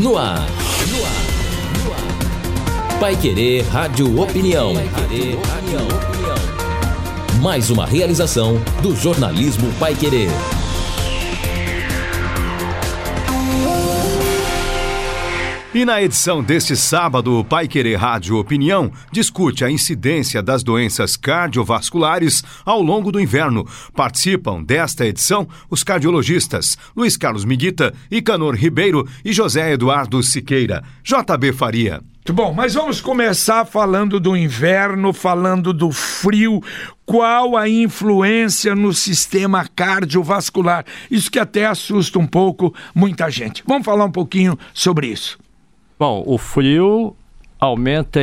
No ar. No ar. Querer Rádio Opinião. Mais uma realização do jornalismo Pai Querer. E na edição deste sábado, o Pai Querer Rádio Opinião discute a incidência das doenças cardiovasculares ao longo do inverno. Participam desta edição os cardiologistas Luiz Carlos Miguita, Icanor Ribeiro e José Eduardo Siqueira. JB Faria. Muito bom, mas vamos começar falando do inverno, falando do frio. Qual a influência no sistema cardiovascular? Isso que até assusta um pouco muita gente. Vamos falar um pouquinho sobre isso. Bom, o frio aumenta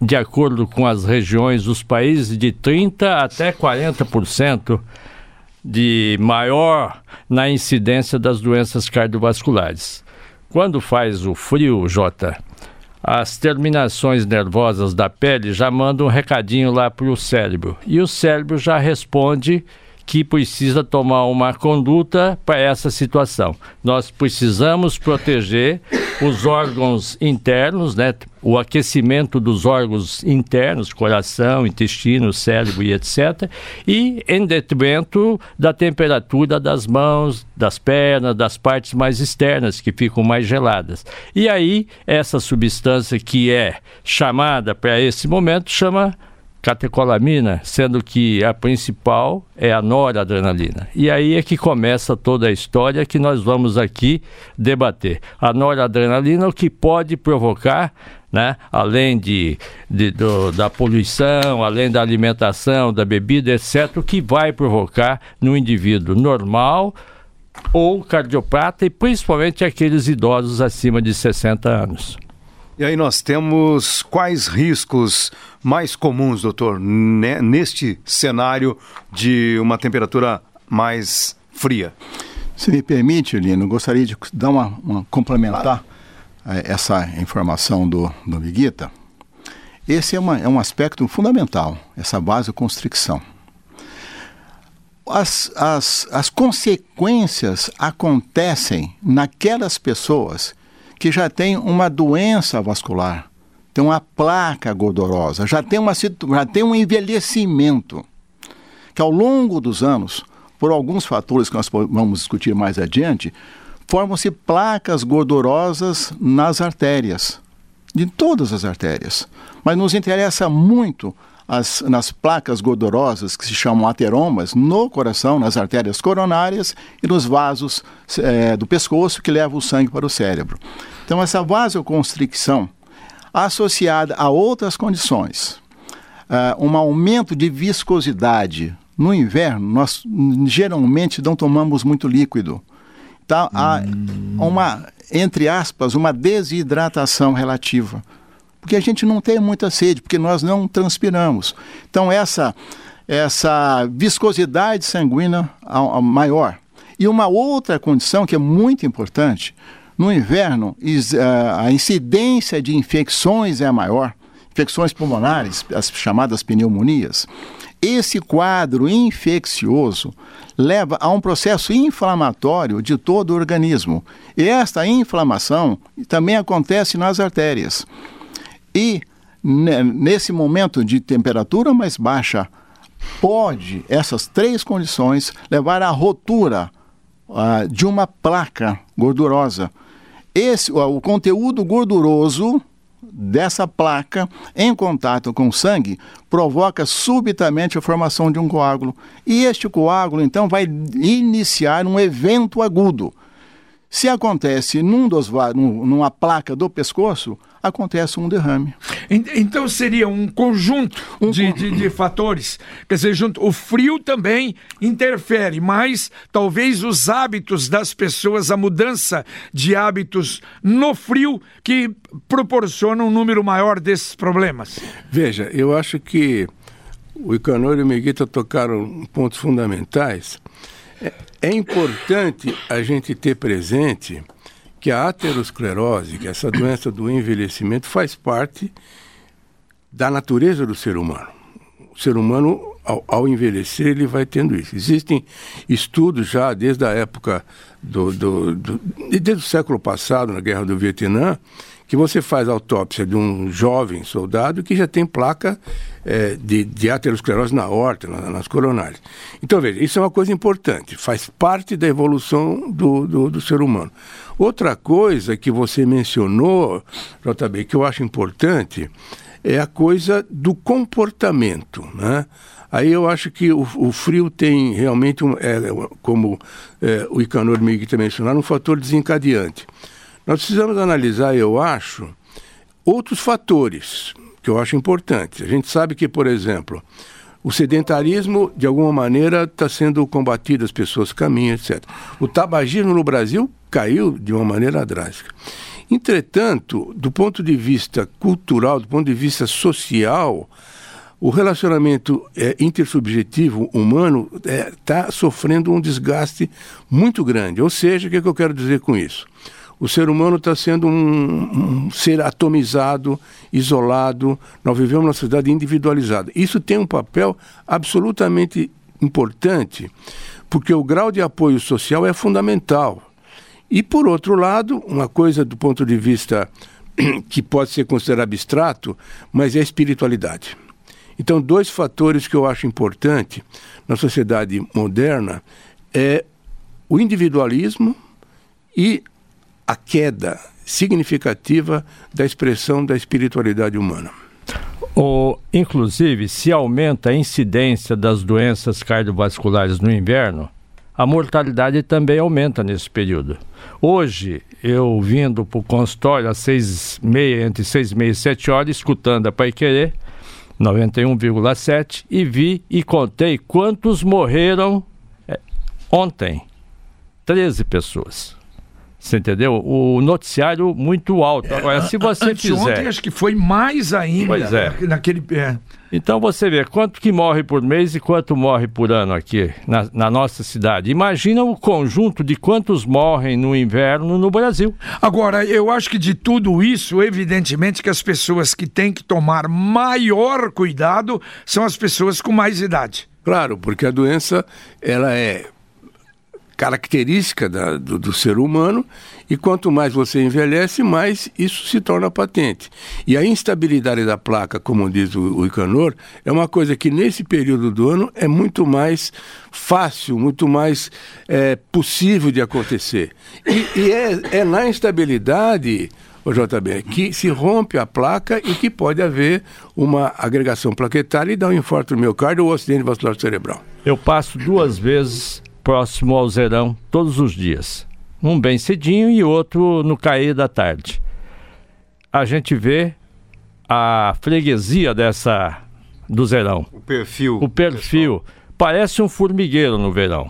de acordo com as regiões dos países de 30 até 40% de maior na incidência das doenças cardiovasculares. Quando faz o frio, Jota, as terminações nervosas da pele já mandam um recadinho lá para o cérebro e o cérebro já responde que precisa tomar uma conduta para essa situação. Nós precisamos proteger os órgãos internos, né? o aquecimento dos órgãos internos, coração, intestino, cérebro e etc. E em detrimento da temperatura das mãos, das pernas, das partes mais externas, que ficam mais geladas. E aí, essa substância que é chamada para esse momento chama catecolamina, sendo que a principal é a noradrenalina. E aí é que começa toda a história que nós vamos aqui debater. A noradrenalina, o que pode provocar, né, além de, de do, da poluição, além da alimentação, da bebida, etc., o que vai provocar no indivíduo normal ou cardiopata e principalmente aqueles idosos acima de 60 anos. E aí nós temos quais riscos mais comuns, doutor, neste cenário de uma temperatura mais fria? Se me permite, Lino, gostaria de dar uma, uma complementar eh, essa informação do, do Miguita. Esse é, uma, é um aspecto fundamental, essa vasoconstricção. As, as, as consequências acontecem naquelas pessoas que já tem uma doença vascular, tem uma placa gordurosa, já tem, uma, já tem um envelhecimento, que ao longo dos anos, por alguns fatores que nós vamos discutir mais adiante, formam-se placas gordurosas nas artérias, de todas as artérias. Mas nos interessa muito as, nas placas gordurosas, que se chamam ateromas, no coração, nas artérias coronárias e nos vasos é, do pescoço que levam o sangue para o cérebro. Então, essa vasoconstricção, associada a outras condições, uh, um aumento de viscosidade. No inverno, nós geralmente não tomamos muito líquido. Então, há hum. uma, entre aspas, uma desidratação relativa porque a gente não tem muita sede, porque nós não transpiramos. Então, essa, essa viscosidade sanguínea maior. E uma outra condição que é muito importante, no inverno, a incidência de infecções é maior, infecções pulmonares, as chamadas pneumonias. Esse quadro infeccioso leva a um processo inflamatório de todo o organismo. E esta inflamação também acontece nas artérias. E nesse momento de temperatura mais baixa, pode essas três condições levar à rotura uh, de uma placa gordurosa. Esse, o conteúdo gorduroso dessa placa em contato com o sangue provoca subitamente a formação de um coágulo. E este coágulo, então, vai iniciar um evento agudo. Se acontece num dos, numa placa do pescoço, acontece um derrame. Então seria um conjunto um de, de, de, fatores. Quer dizer, junto, o frio também interfere, mas talvez os hábitos das pessoas, a mudança de hábitos no frio, que proporciona um número maior desses problemas. Veja, eu acho que o Icanor e o Miguita tocaram pontos fundamentais. É, é importante a gente ter presente que a aterosclerose, que é essa doença do envelhecimento, faz parte da natureza do ser humano. O ser humano ao, ao, envelhecer, ele vai tendo isso. Existem estudos já desde a época do, do, do, desde o século passado, na Guerra do Vietnã, que você faz autópsia de um jovem soldado que já tem placa é, de, de aterosclerose na horta, na, nas coronárias. Então, veja, isso é uma coisa importante, faz parte da evolução do, do, do ser humano. Outra coisa que você mencionou, JB, que eu acho importante, é a coisa do comportamento, né? Aí eu acho que o, o frio tem realmente, um, é, como é, o Icanor Miguel mencionou, um fator desencadeante. Nós precisamos analisar, eu acho, outros fatores que eu acho importantes. A gente sabe que, por exemplo, o sedentarismo, de alguma maneira, está sendo combatido, as pessoas caminham, etc. O tabagismo no Brasil caiu de uma maneira drástica. Entretanto, do ponto de vista cultural, do ponto de vista social, o relacionamento é, intersubjetivo humano está é, tá sofrendo um desgaste muito grande. Ou seja, o que, é que eu quero dizer com isso? O ser humano está sendo um, um, ser atomizado, isolado. Nós vivemos uma sociedade individualizada. Isso tem um papel absolutamente importante, porque o grau de apoio social é fundamental. E, por outro lado, uma coisa do ponto de vista que pode ser considerado abstrato, mas é a espiritualidade. Então, dois fatores que eu acho importante na sociedade moderna é o individualismo e a queda significativa da expressão da espiritualidade humana. O, inclusive, se aumenta a incidência das doenças cardiovasculares no inverno, a mortalidade também aumenta nesse período. Hoje, eu vindo para o consultório às seis meia, entre seis e meia e sete horas, escutando a Pai Querer, 91,7, e vi e contei quantos morreram é, ontem. 13 pessoas. Você entendeu? O noticiário muito alto. Agora, se você fizer. Ontem acho que foi mais ainda. Pois é. Naquele. É. Então você vê quanto que morre por mês e quanto morre por ano aqui na, na, nossa cidade. Imagina o conjunto de quantos morrem no inverno no Brasil. Agora, eu acho que de tudo isso, evidentemente que as pessoas que têm que tomar maior cuidado são as pessoas com mais idade. Claro, porque a doença ela é característica da, do, do, ser humano, e quanto mais você envelhece, mais isso se torna patente. E a instabilidade da placa, como diz o, o Icanor, é uma coisa que nesse período do ano é muito mais fácil, muito mais é, possível de acontecer. E, e é, é na instabilidade o JB, que se rompe a placa e que pode haver uma agregação plaquetária e dar um infarto no miocárdio ou acidente vascular cerebral. Eu passo duas vezes próximo ao Zerão todos os dias. Um bem cedinho e outro no cair da tarde. A gente vê a freguesia dessa do Zerão. O perfil. O perfil. Parece um formigueiro no verão.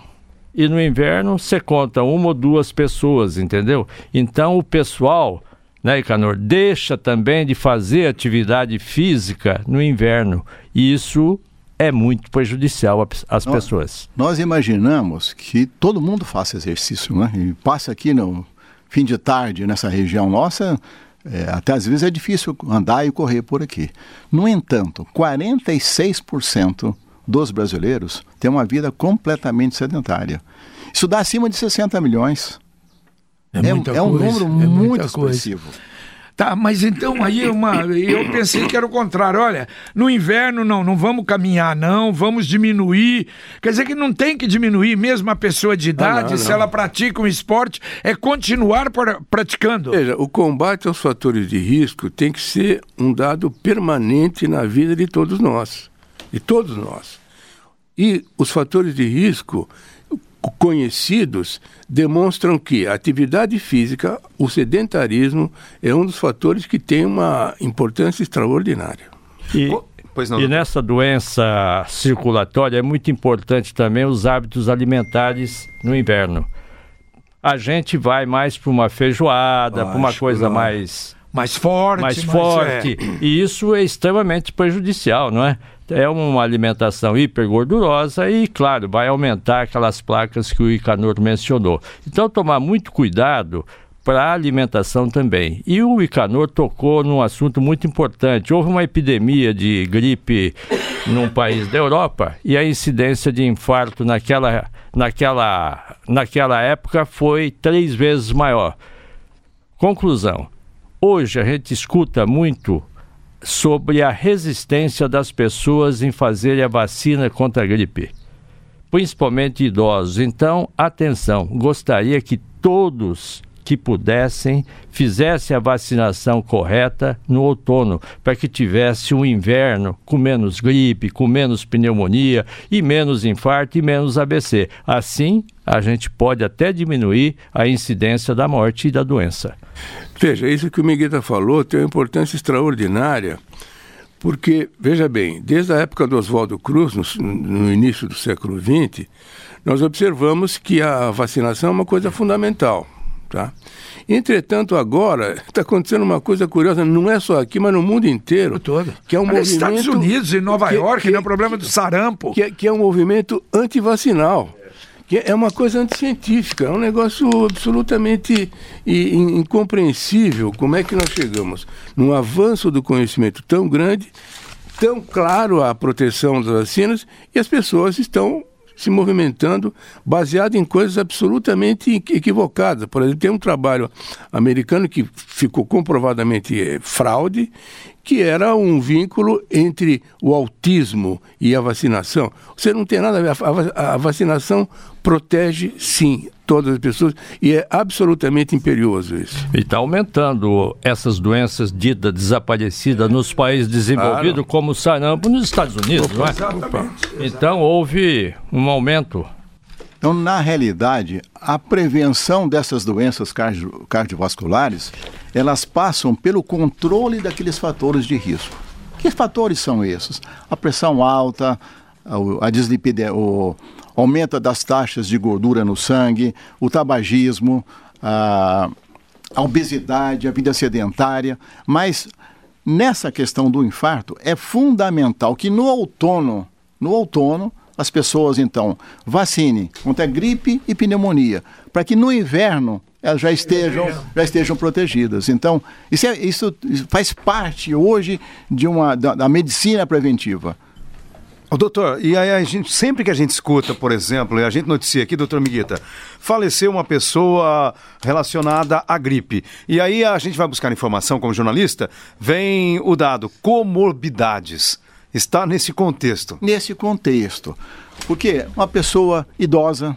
E no inverno você conta uma ou duas pessoas, entendeu? Então o pessoal, né, Icanor, deixa também de fazer atividade física no inverno. E isso é muito prejudicial às nós, pessoas. Nós imaginamos que todo mundo faça exercício, né? E passa aqui no fim de tarde nessa região nossa, é, até às vezes é difícil andar e correr por aqui. No entanto, 46% dos brasileiros têm uma vida completamente sedentária. Isso dá acima de 60 milhões. É, é, é um número é muito expressivo. Coisa. Tá, mas então aí uma, eu pensei que era o contrário. Olha, no inverno não, não vamos caminhar, não, vamos diminuir. Quer dizer que não tem que diminuir, mesmo a pessoa de idade, ah, não, se não. ela pratica um esporte, é continuar praticando. Veja, o combate aos fatores de risco tem que ser um dado permanente na vida de todos nós. De todos nós. E os fatores de risco conhecidos demonstram que a atividade física, o sedentarismo, é um dos fatores que tem uma importância extraordinária. E, e nessa doença circulatória é muito importante também os hábitos alimentares no inverno. A gente vai mais para uma feijoada, para uma coisa não. mais mais forte, mais forte. É. E isso é extremamente prejudicial, não é? É uma alimentação hipergordurosa e, claro, vai aumentar aquelas placas que o Icanor mencionou. Então, tomar muito cuidado para a alimentação também. E o Icanor tocou num assunto muito importante. Houve uma epidemia de gripe num país da Europa e a incidência de infarto naquela, naquela, naquela época foi três vezes maior. Conclusão: hoje a gente escuta muito sobre a resistência das pessoas em fazer a vacina contra a gripe, principalmente idosos. Então, atenção, gostaria que todos que pudessem fizessem a vacinação correta no outono, para que tivesse um inverno com menos gripe, com menos pneumonia e menos infarto e menos ABC. Assim, a gente pode até diminuir a incidência da morte e da doença. Veja, isso que o Miguel falou tem uma importância extraordinária, porque, veja bem, desde a época do Oswaldo Cruz, no, no início do século XX, nós observamos que a vacinação é uma coisa fundamental. Tá? Entretanto, agora está acontecendo uma coisa curiosa, não é só aqui, mas no mundo inteiro. Todo. Que é um movimento. Estados Unidos e Nova que, York, que, né? O problema do sarampo. Que, que é um movimento antivacinal. Que é uma coisa anticientífica, é um negócio absolutamente incompreensível. Como é que nós chegamos num avanço do conhecimento tão grande, tão claro a proteção das vacinas, e as pessoas estão se movimentando baseado em coisas absolutamente equivocadas. Por exemplo, tem um trabalho americano que ficou comprovadamente é, fraude, que era um vínculo entre o autismo e a vacinação. Você não tem nada a ver. A, vacinação protege, sim, todas as pessoas e é absolutamente imperioso isso. E está aumentando essas doenças ditas desaparecidas nos países desenvolvidos, como o sarampo nos Estados Unidos, Opa, não é? Então houve um aumento. Então, na realidade, a prevenção dessas doenças cardio cardiovasculares, elas passam pelo controle daqueles fatores de risco. Que fatores são esses? A pressão alta, a dislipidemia, o aumento das taxas de gordura no sangue, o tabagismo, a obesidade, a vida sedentária, mas nessa questão do infarto é fundamental que no outono, no outono, as pessoas então vacinem contra gripe e pneumonia, para que no inverno elas já estejam, já estejam protegidas. Então, isso, é, isso faz parte hoje de uma, da, da medicina preventiva. O doutor, e aí a gente, sempre que a gente escuta, por exemplo, e a gente noticia aqui, doutor Miguita, faleceu uma pessoa relacionada à gripe. E aí a gente vai buscar informação como jornalista, vem o dado comorbidades. Está nesse contexto. Nesse contexto. Porque uma pessoa idosa,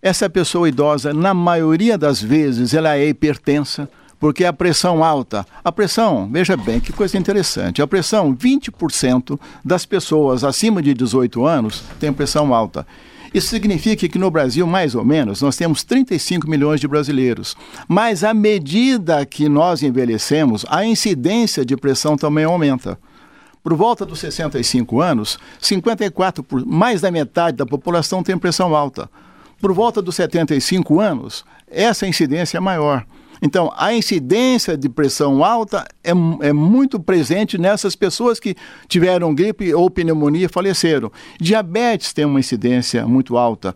essa pessoa idosa, na maioria das vezes, ela é hipertensa porque a pressão alta, a pressão, veja bem que coisa interessante, a pressão, 20% das pessoas acima de 18 anos têm pressão alta. Isso significa que no Brasil, mais ou menos, nós temos 35 milhões de brasileiros. Mas à medida que nós envelhecemos, a incidência de pressão também aumenta. Por volta dos 65 anos, 54 por, mais da metade da população tem pressão alta. Por volta dos 75 anos, essa incidência é maior. Então, a incidência de pressão alta é, é muito presente nessas pessoas que tiveram gripe ou pneumonia e faleceram. Diabetes tem uma incidência muito alta.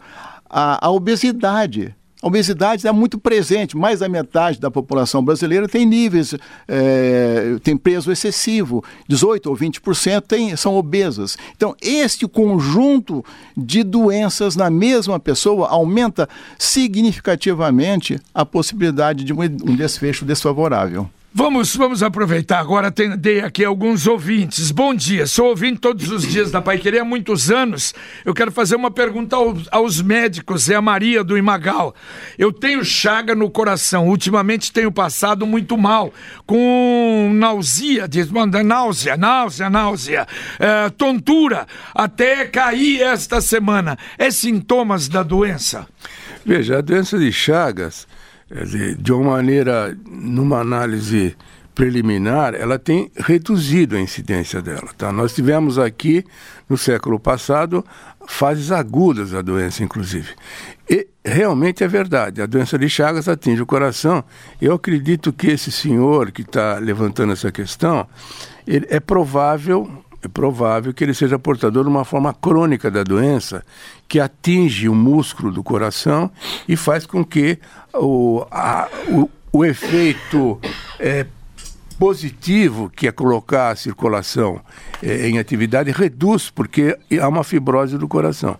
A, a obesidade a obesidade é muito presente, mais da metade da população brasileira tem níveis, é, tem peso excessivo, 18 ou 20% tem, são obesas. Então, este conjunto de doenças na mesma pessoa aumenta significativamente a possibilidade de um desfecho desfavorável. Vamos, vamos aproveitar agora, atender aqui alguns ouvintes. Bom dia, sou ouvinte todos os dias da Pai Querer há muitos anos. Eu quero fazer uma pergunta aos, aos médicos, é a Maria do Imagal. Eu tenho chaga no coração, ultimamente tenho passado muito mal, com náusea, diz, náusea, náusea, náusea, é, tontura, até cair esta semana. É sintomas da doença? Veja, a doença de Chagas dizer, de uma maneira, numa análise preliminar, ela tem reduzido a incidência dela. Tá? Nós tivemos aqui, no século passado, fases agudas da doença, inclusive. E realmente é verdade, a doença de Chagas atinge o coração. Eu acredito que esse senhor que está levantando essa questão, é provável é provável que ele seja portador de uma forma crônica da doença que atinge o músculo do coração e faz com que o, a, o, o efeito é, positivo que é colocar a circulação é, em atividade reduz porque há uma fibrose do coração.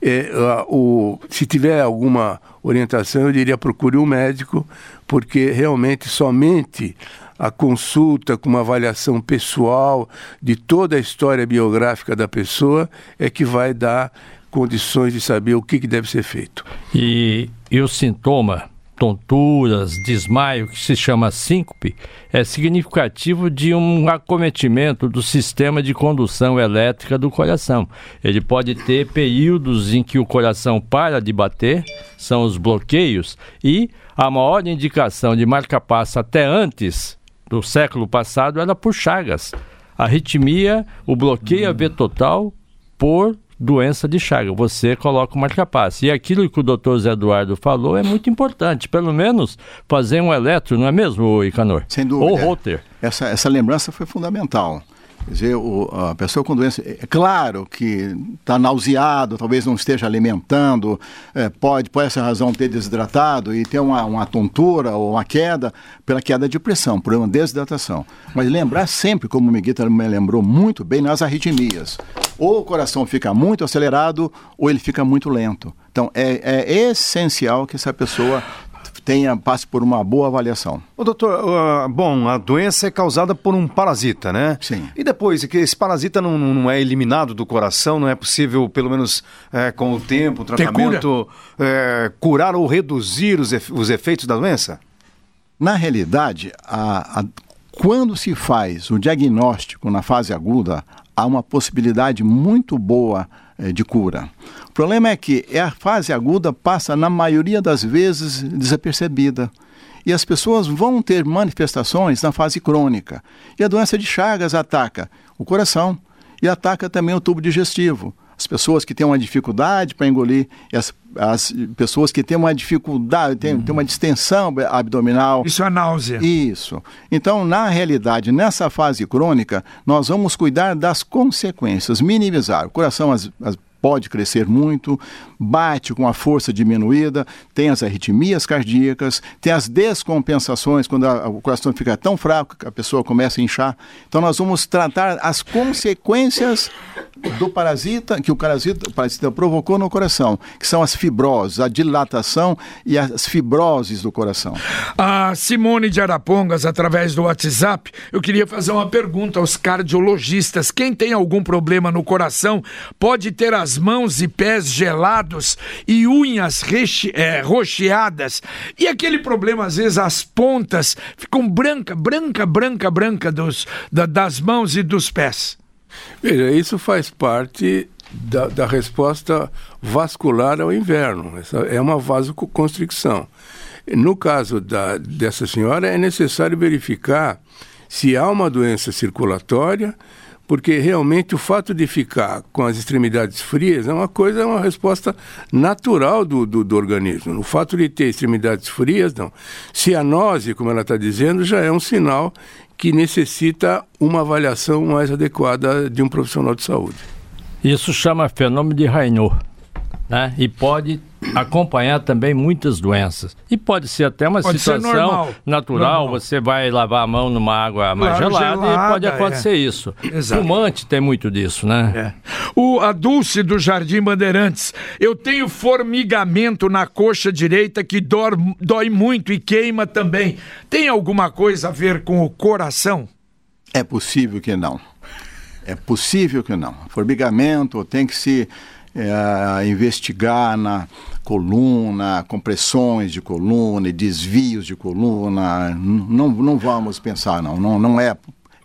É, o, se tiver alguma orientação, eu diria procure um médico, porque realmente somente a consulta com uma avaliação pessoal de toda a história biográfica da pessoa é que vai dar condições de saber o que, que deve ser feito. E, e o sintoma, tonturas, desmaio, que se chama síncope, é significativo de um acometimento do sistema de condução elétrica do coração. Ele pode ter períodos em que o coração para de bater, são os bloqueios, e a maior indicação de marca-passo até antes do século passado era por Chagas. A arritmia, o bloqueio AV total por doença de Chagas. Você coloca o marca-passo. E aquilo que o doutor Zé Eduardo falou é muito importante. Pelo menos fazer um eletro, não é mesmo, Icanor? Sem dúvida. Ou Roter. Essa, essa lembrança foi fundamental. Quer dizer, o, a pessoa com doença, é claro que está nauseado, talvez não esteja alimentando, é, pode, por essa razão, ter desidratado e ter uma, uma tontura ou uma queda pela queda de pressão, por uma desidratação. Mas lembrar sempre, como o Miguel me lembrou muito bem, nas arritmias. Ou o coração fica muito acelerado ou ele fica muito lento. Então, é, é essencial que essa pessoa tenha passe por uma boa avaliação. O doutor, uh, bom, a doença é causada por um parasita, né? Sim. E depois, que esse parasita não, não é eliminado do coração, não é possível, pelo menos é, com o tempo, o tratamento, é, curar ou reduzir os, os efeitos da doença? Na realidade, a, a, quando se faz o diagnóstico na fase aguda, há uma possibilidade muito boa é, de cura. O problema é que a fase aguda passa, na maioria das vezes, desapercebida. E as pessoas vão ter manifestações na fase crônica. E a doença de Chagas ataca o coração e ataca também o tubo digestivo as pessoas que têm uma dificuldade para engolir, as, as pessoas que têm uma dificuldade, têm, uhum. têm uma distensão abdominal. Isso é náusea. Isso. Então, na realidade, nessa fase crônica, nós vamos cuidar das consequências, minimizar. O coração, as, as pode crescer muito, bate com a força diminuída, tem as arritmias cardíacas, tem as descompensações, quando a, o coração fica tão fraco que a pessoa começa a inchar. Então nós vamos tratar as consequências do parasita, que o parasita, o parasita provocou no coração, que são as fibroses, a dilatação e as fibroses do coração. A Simone de Arapongas, através do WhatsApp, eu queria fazer uma pergunta aos cardiologistas. Quem tem algum problema no coração pode ter as mãos e pés gelados e unhas reche, é, rocheadas. E aquele problema, às vezes, as pontas ficam branca, branca, branca, branca dos, da, das mãos e dos pés. Veja, isso faz parte da, da, resposta vascular ao inverno. Essa é uma vasoconstricção. No caso da, dessa senhora, é necessário verificar se há uma doença circulatória, porque realmente o fato de ficar com as extremidades frias é uma coisa, é uma resposta natural do, do, do organismo. O fato de ter extremidades frias, não. Cianose, como ela está dizendo, já é um sinal que necessita uma avaliação mais adequada de um profissional de saúde. Isso chama fenômeno de Raynaud, né? E pode acompanhar também muitas doenças. E pode ser até uma pode situação natural, normal. você vai lavar a mão numa água mais claro, gelada, gelada, e pode acontecer é. isso. Exato. Fumante tem muito disso, né? É. O a Dulce do Jardim Bandeirantes, eu tenho formigamento na coxa direita que dói, dói muito e queima também. Tem alguma coisa a ver com o coração? É possível que não. É possível que não. Formigamento tem que se é, investigar na coluna, compressões de coluna e desvios de coluna. Não, não vamos pensar, não. Não, não é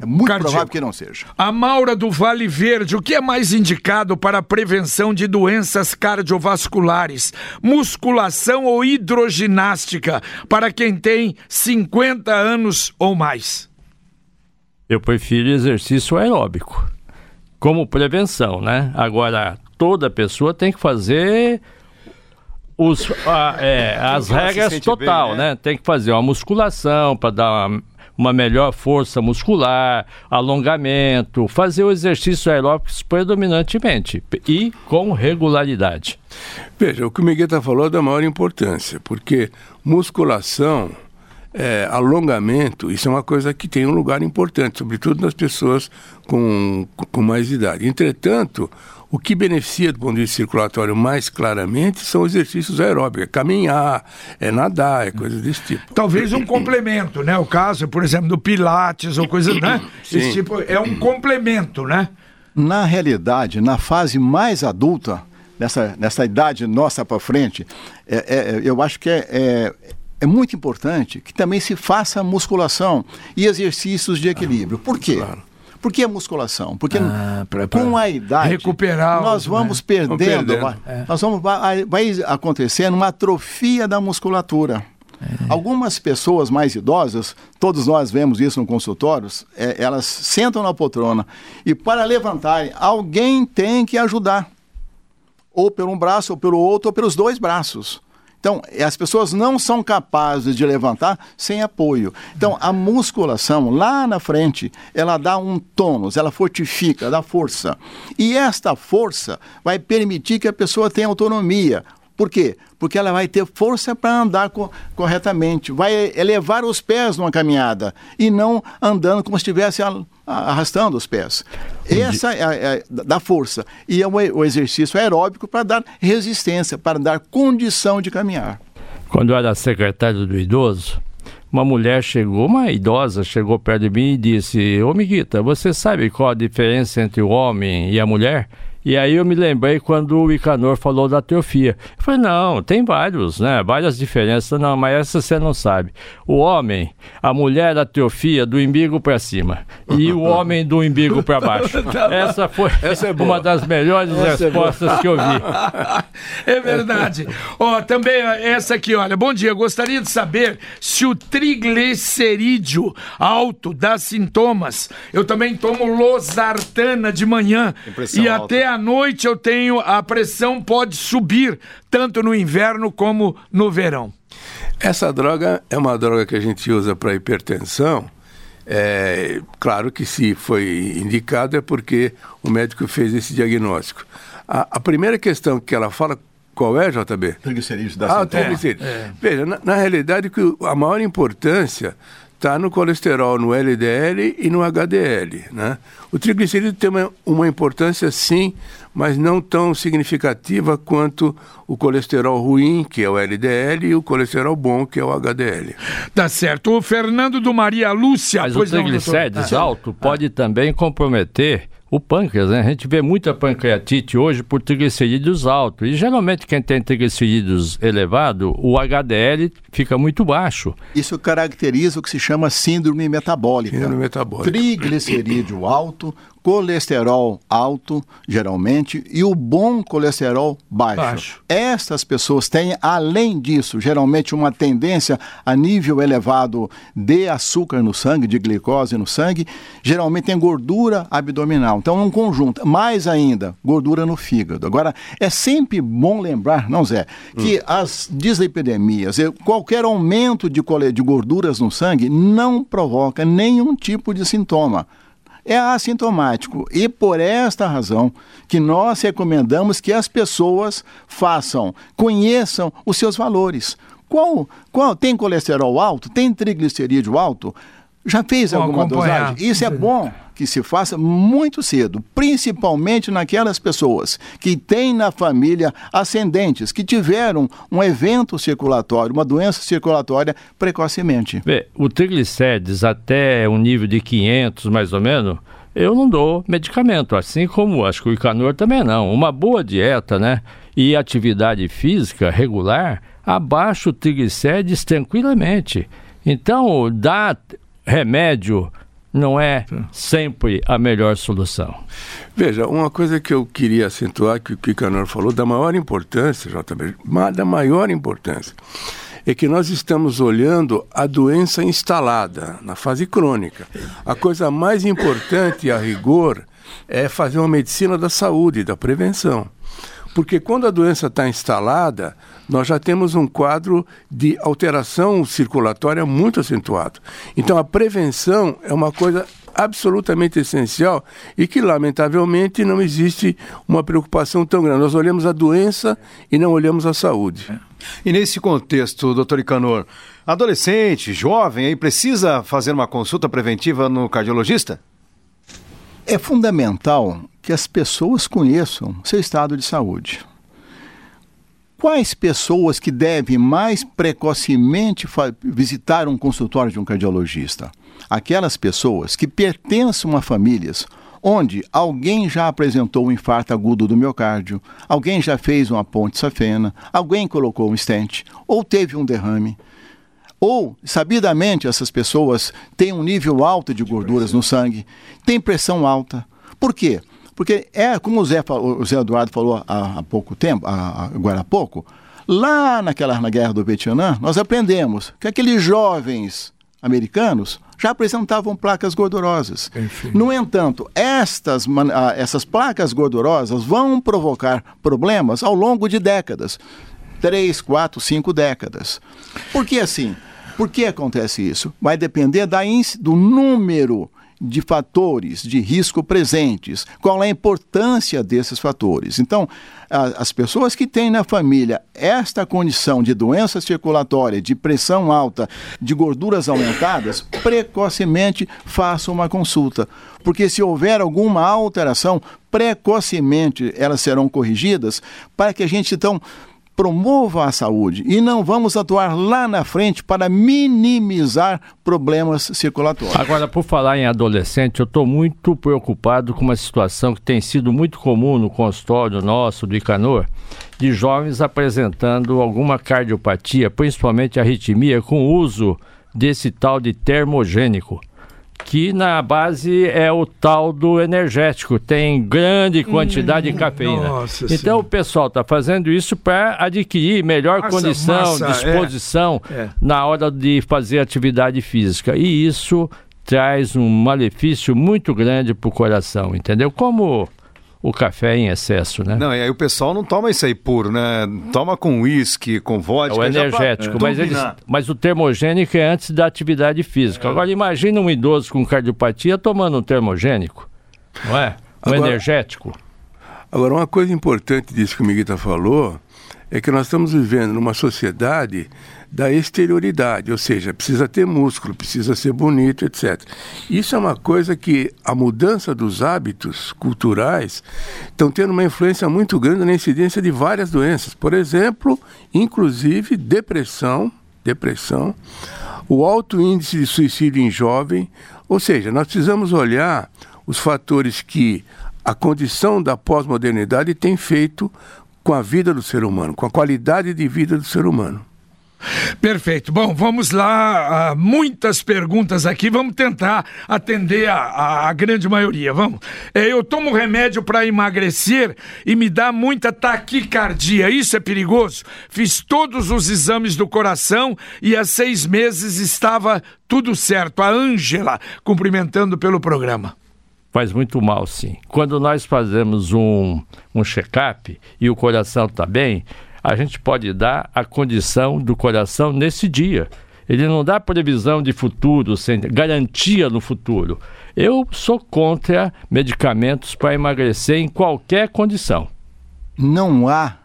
é muito Cardíaco. provável que não seja. A Maura do Vale Verde, o que é mais indicado para a prevenção de doenças cardiovasculares? Musculação ou hidroginástica para quem tem 50 anos ou mais? Eu prefiro exercício aeróbico como prevenção, né? Agora, toda pessoa tem que fazer os, a, é, as regras total, bem, né? né? Tem que fazer uma musculação para dar uma, uma melhor força muscular, alongamento, fazer o exercício aeróbico predominantemente e com regularidade. Veja, o que o Miguel falou é da maior importância, porque musculação é, alongamento, isso é uma coisa que tem um lugar importante, sobretudo nas pessoas com, com mais idade. Entretanto, o que beneficia do ponto de vista circulatório mais claramente são exercícios aeróbicos, é caminhar, é nadar, é coisas desse tipo. Talvez um complemento, né? O caso, por exemplo, do Pilates ou coisa, né? Sim. Esse tipo é um complemento, né? Na realidade, na fase mais adulta, nessa, nessa idade nossa para frente, é, é, eu acho que é, é é muito importante que também se faça musculação e exercícios de equilíbrio. Por quê? Claro. Por que a musculação? Porque ah, pra, pra com a idade recuperar nós vamos né? perdendo, perdendo. Vai, é. nós vamos vai, vai acontecendo uma atrofia da musculatura. É. Algumas pessoas mais idosas, todos nós vemos isso no consultórios, é, elas sentam na poltrona e para levantarem, alguém tem que ajudar. Ou pelo um braço, ou pelo outro, ou pelos dois braços. Então, as pessoas não são capazes de levantar sem apoio. Então, a musculação lá na frente, ela dá um tônus, ela fortifica, dá força. E esta força vai permitir que a pessoa tenha autonomia. Por quê? Porque ela vai ter força para andar co corretamente, vai elevar os pés numa caminhada e não andando como se estivesse arrastando os pés. Essa é, é da força. E é o, o exercício aeróbico para dar resistência, para dar condição de caminhar. Quando eu era secretário do idoso, uma mulher chegou, uma idosa chegou perto de mim e disse: Ô Miguita, você sabe qual a diferença entre o homem e a mulher? E aí eu me lembrei quando o Icanor falou da teofia. Eu falei, não, tem vários, né? Várias diferenças. Não, mas essa você não sabe. O homem, a mulher da teofia do umbigo para cima. E o homem do umbigo para baixo. Essa foi essa é uma das melhores essa é respostas é que eu vi. É verdade. Ó, oh, também essa aqui, olha. Bom dia, gostaria de saber se o triglicerídeo alto dá sintomas. Eu também tomo losartana de manhã. Impressão e alta. até à noite eu tenho a pressão pode subir, tanto no inverno como no verão. Essa droga é uma droga que a gente usa para hipertensão. É, claro que se foi indicado é porque o médico fez esse diagnóstico. A, a primeira questão que ela fala qual é, JB? Triglicerídeos da Ah, triglicerídeos. É, é. Veja, na, na realidade, que a maior importância está no colesterol, no LDL e no HDL. Né? O triglicerídeo tem uma, uma, importância sim, mas não tão significativa quanto o colesterol ruim, que é o LDL, e o colesterol bom, que é o HDL. Tá certo. O Fernando do Maria Lúcia... Mas o triglicérides alto pode também comprometer o pâncreas, né? A gente vê muita pancreatite hoje por triglicerídeos altos. E geralmente quem tem triglicerídeos elevado, o HDL fica muito baixo. Isso caracteriza o que se chama síndrome metabólica. Síndrome metabólica. Triglicerídeo alto, colesterol alto, geralmente, e o bom colesterol baixo. baixo. Estas pessoas têm, além disso, geralmente uma tendência a nível elevado de açúcar no sangue, de glicose no sangue, geralmente tem gordura abdominal. Então, é um conjunto. Mais ainda, gordura no fígado. Agora, é sempre bom lembrar, não Zé, que hum. as dislipidemias, qualquer aumento de, de gorduras no sangue não provoca nenhum tipo de sintoma é assintomático. E por esta razão que nós recomendamos que as pessoas façam, conheçam os seus valores. Qual, qual tem colesterol alto? Tem triglicerídeo alto? Já fez Vou alguma acompanhar. dosagem? Isso é bom que se faça muito cedo, principalmente naquelas pessoas que têm na família ascendentes, que tiveram um evento circulatório, uma doença circulatória precocemente. Bem, o triglicérides até um nível de 500 mais ou menos, eu não dou medicamento, assim como acho que o Icanor também não. Uma boa dieta, né? E atividade física regular abaixa o triglicérides tranquilamente. Então, dar remédio não é sempre a melhor solução. Veja, uma coisa que eu queria acentuar, que o Kikanor falou, da maior importância, JB, da maior importância, é que nós estamos olhando a doença instalada, na fase crônica. A coisa mais importante, a rigor, é fazer uma medicina da saúde, da prevenção. Porque quando a doença está instalada, nós já temos um quadro de alteração circulatória muito acentuado. Então, a prevenção é uma coisa absolutamente essencial e que, lamentavelmente, não existe uma preocupação tão grande. Nós olhamos a doença e não olhamos a saúde. E nesse contexto, doutor Icanor, adolescente, jovem, aí precisa fazer uma consulta preventiva no cardiologista? É fundamental que as pessoas conheçam seu estado de saúde. Quais pessoas que devem mais precocemente visitar um consultório de um cardiologista? Aquelas pessoas que pertencem a famílias onde alguém já apresentou um infarto agudo do miocárdio, alguém já fez uma ponte safena, alguém colocou um stent ou teve um derrame. Ou, sabidamente, essas pessoas têm um nível alto de gorduras no sangue, têm pressão alta. Por quê? Porque é, como o Zé, o Zé Eduardo falou há, há pouco tempo, há, agora há pouco, lá naquela na guerra do Vietnã, nós aprendemos que aqueles jovens americanos já apresentavam placas gordurosas. Enfim. No entanto, estas, ah, essas placas gordurosas vão provocar problemas ao longo de décadas. Três, quatro, cinco décadas. Por que assim? Por que acontece isso? Vai depender da do número de fatores de risco presentes, qual é a importância desses fatores. Então, a, as pessoas que têm na família esta condição de doença circulatória, de pressão alta, de gorduras aumentadas, precocemente façam uma consulta. Porque se houver alguma alteração, precocemente elas serão corrigidas para que a gente então promova a saúde e não vamos atuar lá na frente para minimizar problemas circulatórios. Agora, por falar em adolescente, eu estou muito preocupado com uma situação que tem sido muito comum no consultório nosso do Icanor, de jovens apresentando alguma cardiopatia, principalmente arritmia, com o uso desse tal de termogênico que na base é o tal do energético, tem grande quantidade hum, de cafeína. Nossa então senhora. o pessoal está fazendo isso para adquirir melhor massa, condição, massa, disposição é. É. na hora de fazer atividade física. E isso traz um malefício muito grande para o coração, entendeu? Como o café em excesso, né? Não, e aí o pessoal não toma isso aí puro, né? Toma com uísque, com vodka. É o energético, pra, mas, eles, mas o termogênico é antes da atividade física. É. Agora imagina um idoso com cardiopatia tomando um termogênico, não é? Um agora, energético. Agora, uma coisa importante disso que o Miguita falou é que nós estamos vivendo numa sociedade da exterioridade, ou seja, precisa ter músculo, precisa ser bonito, etc. Isso é uma coisa que a mudança dos hábitos culturais estão tendo uma influência muito grande na incidência de várias doenças. Por exemplo, inclusive depressão, depressão, o alto índice de suicídio em jovem, ou seja, nós precisamos olhar os fatores que a condição da pós-modernidade tem feito com a vida do ser humano, com a qualidade de vida do ser humano. Perfeito. Bom, vamos lá. Uh, muitas perguntas aqui. Vamos tentar atender a, a, a grande maioria. Vamos. É, eu tomo remédio para emagrecer e me dá muita taquicardia. Isso é perigoso? Fiz todos os exames do coração e há seis meses estava tudo certo. A Ângela cumprimentando pelo programa faz muito mal, sim. Quando nós fazemos um, um check-up e o coração está bem, a gente pode dar a condição do coração nesse dia. Ele não dá previsão de futuro, sem garantia no futuro. Eu sou contra medicamentos para emagrecer em qualquer condição. Não há,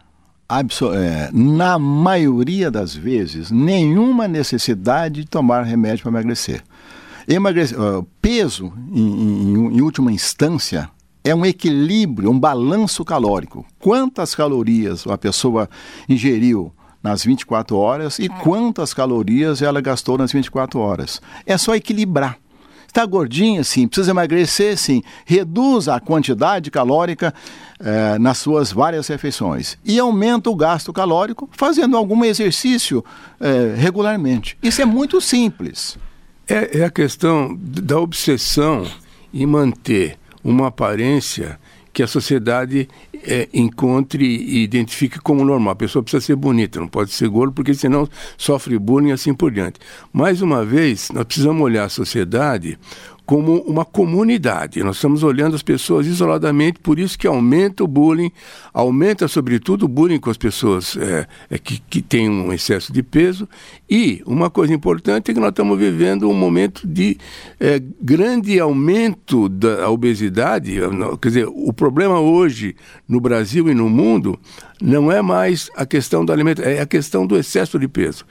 é, na maioria das vezes, nenhuma necessidade de tomar remédio para emagrecer. Emagrecer, uh, peso, em, em, em última instância, é um equilíbrio, um balanço calórico. Quantas calorias a pessoa ingeriu nas 24 horas e quantas calorias ela gastou nas 24 horas. É só equilibrar. Está gordinha, sim, precisa emagrecer, sim. Reduz a quantidade calórica eh, nas suas várias refeições e aumenta o gasto calórico fazendo algum exercício eh, regularmente. Isso é muito simples. É, é a questão da obsessão em manter uma aparência que a sociedade é, encontre e identifique como normal. A pessoa precisa ser bonita, não pode ser gordo, porque senão sofre bullying e assim por diante. Mais uma vez, nós precisamos olhar a sociedade como uma comunidade. Nós estamos olhando as pessoas isoladamente, por isso que aumenta o bullying, aumenta sobretudo o bullying com as pessoas é, é, que, que têm um excesso de peso. E uma coisa importante é que nós estamos vivendo um momento de é, grande aumento da obesidade. Quer dizer, o problema hoje no Brasil e no mundo não é mais a questão do alimento, é a questão do excesso de peso.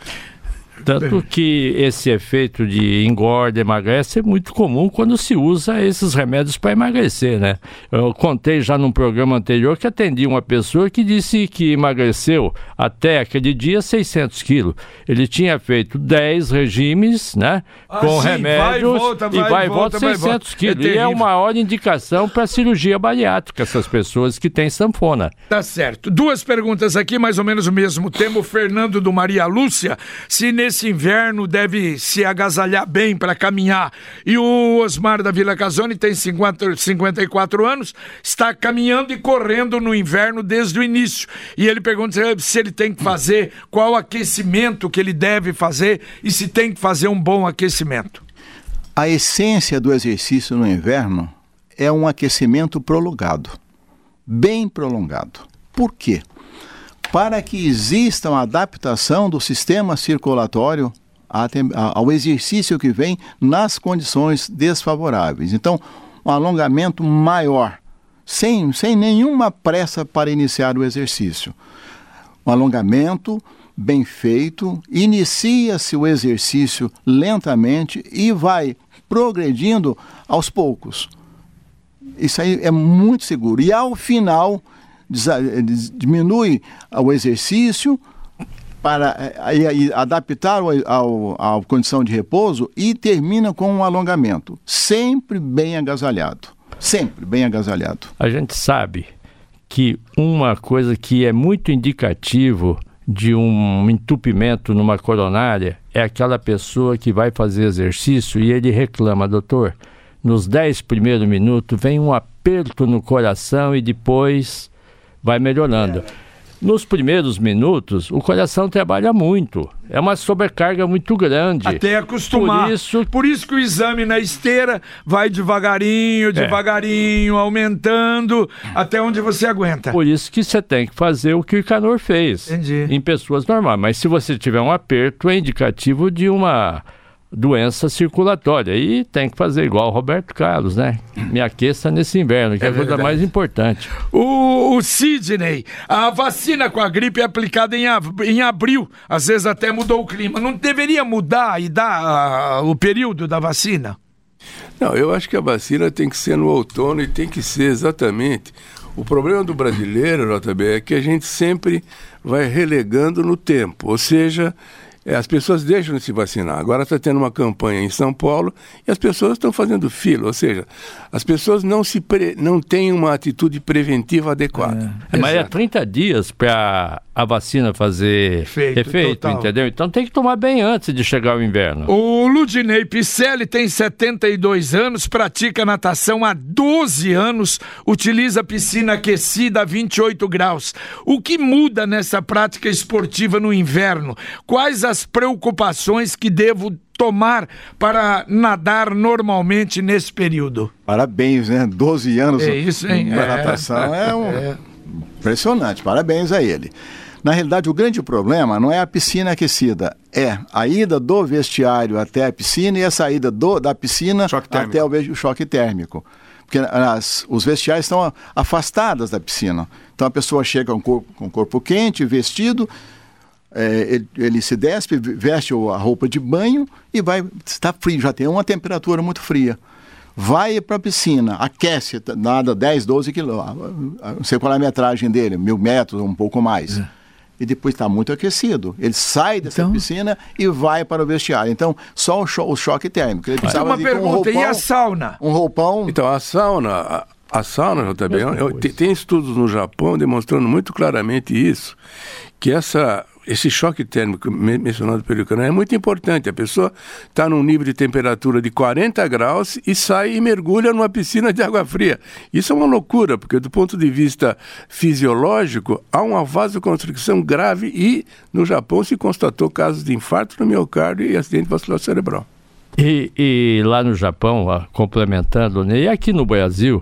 Tanto que esse efeito de engorda, emagrece é muito comum quando se usa esses remédios para emagrecer, né? Eu contei já num programa anterior que atendi uma pessoa que disse que emagreceu até aquele dia 600 quilos. Ele tinha feito 10 regimes, né? Ah, com sim, remédios vai e volta, vai e vai e volta volta, vai e 600 volta. quilos. É e é uma maior indicação para cirurgia bariátrica, essas pessoas que têm sanfona. Tá certo. Duas perguntas aqui, mais ou menos o mesmo tema. O Fernando do Maria Lúcia, se nesse inverno deve se agasalhar bem para caminhar. E o Osmar da Vila Casone tem 50, 54 anos, está caminhando e correndo no inverno desde o início. E ele pergunta se ele tem que fazer, qual aquecimento que ele deve fazer e se tem que fazer um bom aquecimento. A essência do exercício no inverno é um aquecimento prolongado, bem prolongado. Por quê? Para que exista uma adaptação do sistema circulatório ao exercício que vem nas condições desfavoráveis. Então, um alongamento maior, sem, sem nenhuma pressa para iniciar o exercício. Um alongamento bem feito, inicia-se o exercício lentamente e vai progredindo aos poucos. Isso aí é muito seguro. E ao final, diminui o exercício para eh, adaptar ao, à condição de repouso e termina com um alongamento. Sempre bem agasalhado. Sempre bem agasalhado. A gente sabe que uma coisa que é muito indicativo de um entupimento numa coronária é aquela pessoa que vai fazer exercício e ele reclama, doutor, nos 10 primeiros minutos vem um aperto no coração e depois vai melhorando. Nos primeiros minutos, o coração trabalha muito. É uma sobrecarga muito grande. Até acostumar. Por isso Por isso que o exame na esteira vai devagarinho, devagarinho, aumentando, até onde você aguenta. Por isso que você tem que fazer o que o Icanor fez. Entendi. Em pessoas normais. Mas se você tiver um aperto, é indicativo de uma doença circulatória. E tem que fazer igual o Roberto Carlos, né? Me aqueça nesse inverno, que é, a coisa verdade. mais importante. O, o Sidney, a vacina com a gripe é aplicada em, em abril, às vezes até mudou o clima. Não deveria mudar e dar o período da vacina? Não, eu acho que a vacina tem que ser no outono e tem que ser exatamente. O problema do brasileiro, JB, é que a gente sempre vai relegando no tempo. Ou seja, as pessoas deixam de se vacinar. Agora está tendo uma campanha em São Paulo e as pessoas estão fazendo fila. Ou seja, as pessoas não, se pre... não têm uma atitude preventiva adequada. Mas é 30 dias para a vacina fazer Efeito, efeito, entendeu? Então tem que tomar bem antes de chegar o inverno. O Ludinei Picelli tem 72 anos, pratica natação há 12 anos, utiliza piscina aquecida a 28 graus. O que muda nessa prática esportiva no inverno? Quais as preocupações que devo tomar para nadar normalmente nesse período? Parabéns, né? 12 anos É isso, hein? na É. natação é, um... impressionante. Parabéns a ele. Na realidade, o grande problema não é a piscina aquecida, é a ida do vestiário até a piscina e a saída do- da piscina até o, choque térmico. Porque as- os vestiários estão afastados da piscina. Então a pessoa chega com com o corpo quente, vestido, é, ele, ele se despe, veste a roupa de banho e vai. Está frio, já tem uma temperatura muito fria. Vai para a piscina, aquece, nada 10, 12 quilômetros. Não sei qual é a metragem dele, mil metros, um pouco mais. E depois está muito aquecido. Ele sai dessa Então- piscina e vai para o vestiário. Então, só o, cho- o choque térmico. Ele precisava uma com um pergunta, e a roupão, sauna? um roupão Então, a sauna, a, a sauna, JB, tem estudos no Japão demonstrando muito claramente isso, que essa, esse choque térmico me- mencionado pelo Canal é muito importante. A pessoa está num nível de temperatura de 40 graus e sai e mergulha numa piscina de água fria. Isso é uma loucura, porque do ponto de vista fisiológico, há uma vasoconstricção grave e no Japão se constatou casos de infarto no miocárdio e acidente vascular cerebral. E, e lá no Japão, ó, complementando, né, e aqui no Brasil,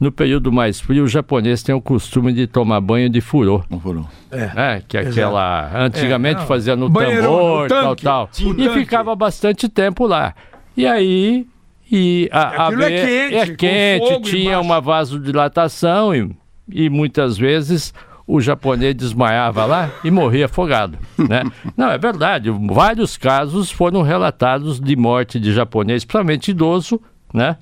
no período mais frio, o japonês tem o costume de tomar banho de furô. Um furô. É, que é aquela. Antigamente É, fazia no banheirão, tambor, no tal, tanque, tal. no E tanque. ficava bastante tempo lá. E aí. E a, a Aquilo é ve- quente, é quente, tinha embaixo. uma vasodilatação e, e muitas vezes o japonês desmaiava lá e morria afogado, né? Não, é verdade, vários casos foram relatados de morte de japonês, principalmente idoso, né?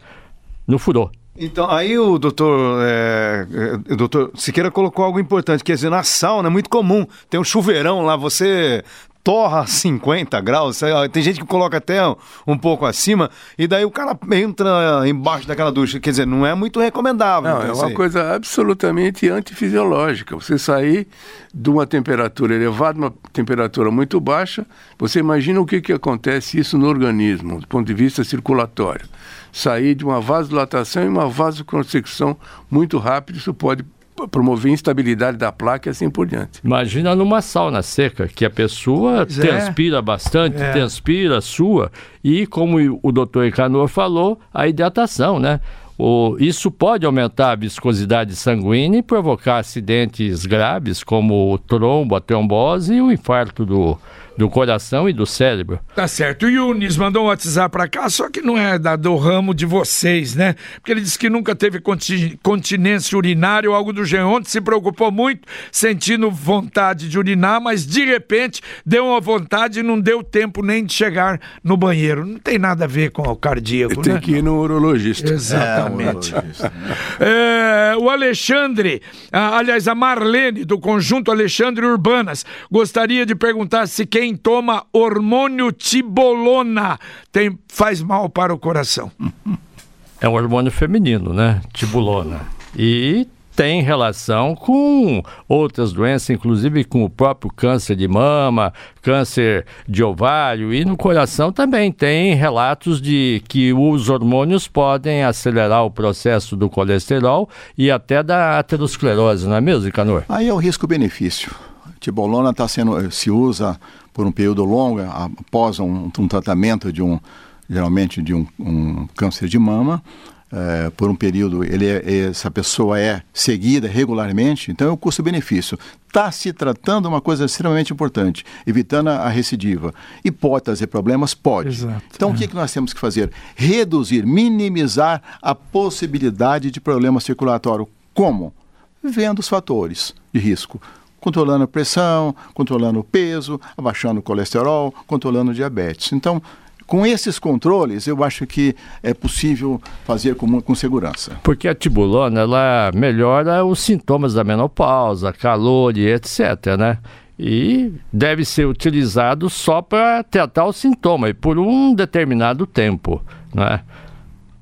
No furô. Então, aí o doutor, é, é, o doutor Siqueira colocou algo importante, quer dizer, na sauna é muito comum, tem um chuveirão lá, você torra 50 graus, tem gente que coloca até um, um pouco acima, e daí o cara entra embaixo daquela ducha, quer dizer, não é muito recomendável. Não, então, é uma aí. coisa absolutamente antifisiológica. Você sair de uma temperatura elevada, uma temperatura muito baixa, você imagina o que, que acontece isso no organismo, do ponto de vista circulatório. Sair de uma vasodilatação e uma vasoconstricção muito rápida, isso pode promover instabilidade da placa e assim por diante. Imagina numa sauna seca, que a pessoa Pois é. transpira bastante, É. transpira, sua, e como o doutor Icanor falou, a hidratação, né? O, isso pode aumentar a viscosidade sanguínea e provocar acidentes graves, como o trombo, a trombose e o infarto do, do coração e do cérebro. Tá certo. O Yunis mandou um WhatsApp pra cá, só que não é da, do ramo de vocês, né? Porque ele disse que nunca teve conti- continência urinária ou algo do gênero. Ontem se preocupou muito, sentindo vontade de urinar, mas de repente deu uma vontade e não deu tempo nem de chegar no banheiro. Não tem nada a ver com o cardíaco, Tem né? que ir no urologista. Exatamente. urologista, né? É, o Alexandre, aliás, a Marlene, do conjunto Alexandre Urbanas, gostaria de perguntar se quem toma hormônio tibolona tem, faz mal para o coração. É um hormônio feminino, né? Tibulona. E tem relação com outras doenças, inclusive com o próprio câncer de mama, câncer de ovário e no coração também tem relatos de que os hormônios podem acelerar o processo do colesterol e até da aterosclerose, não é mesmo, Canor? Aí é o risco-benefício. Tibolona tá sendo, se usa por um período longo, a- após um, um tratamento de um, geralmente de um, um câncer de mama, eh, por um período, ele é- essa pessoa é seguida regularmente, então é o custo-benefício. Está se tratando uma coisa extremamente importante, evitando a recidiva. E pode trazer problemas? Pode. Exato, então o que, que nós temos que fazer? Reduzir, minimizar a possibilidade de problema circulatório. Como? Vendo os fatores de risco. Controlando a pressão, controlando o peso, abaixando o colesterol, controlando o diabetes. Então, com esses controles, eu acho que é possível fazer com, com segurança. Porque a tibulona, ela melhora os sintomas da menopausa, calor e etc, né? E deve ser utilizado só para tratar o sintoma e por um determinado tempo, né?